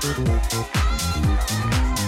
Thank you.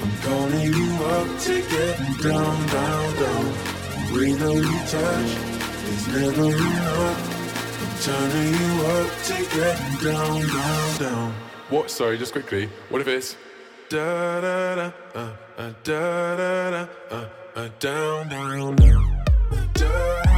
I'm calling you up to getting down, down, down. We know you touch is never enough. I'm turning you up to getting down, down, down. What? Sorry, just quickly. What if it's da da da uh, uh, da da da uh, uh, down, down, down. Da,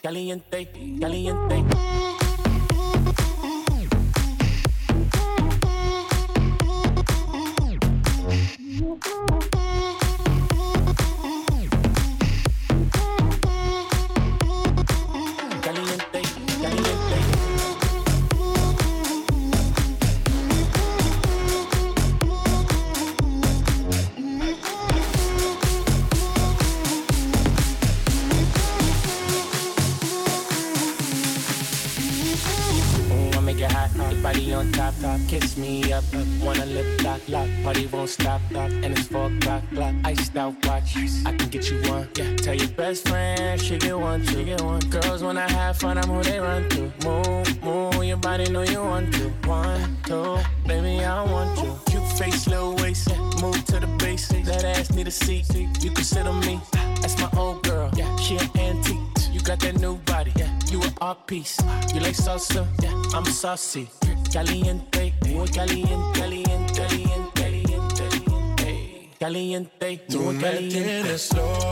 caliente, caliente. Caliente, muy caliente, caliente, caliente, caliente, caliente, Tú me tienes loco,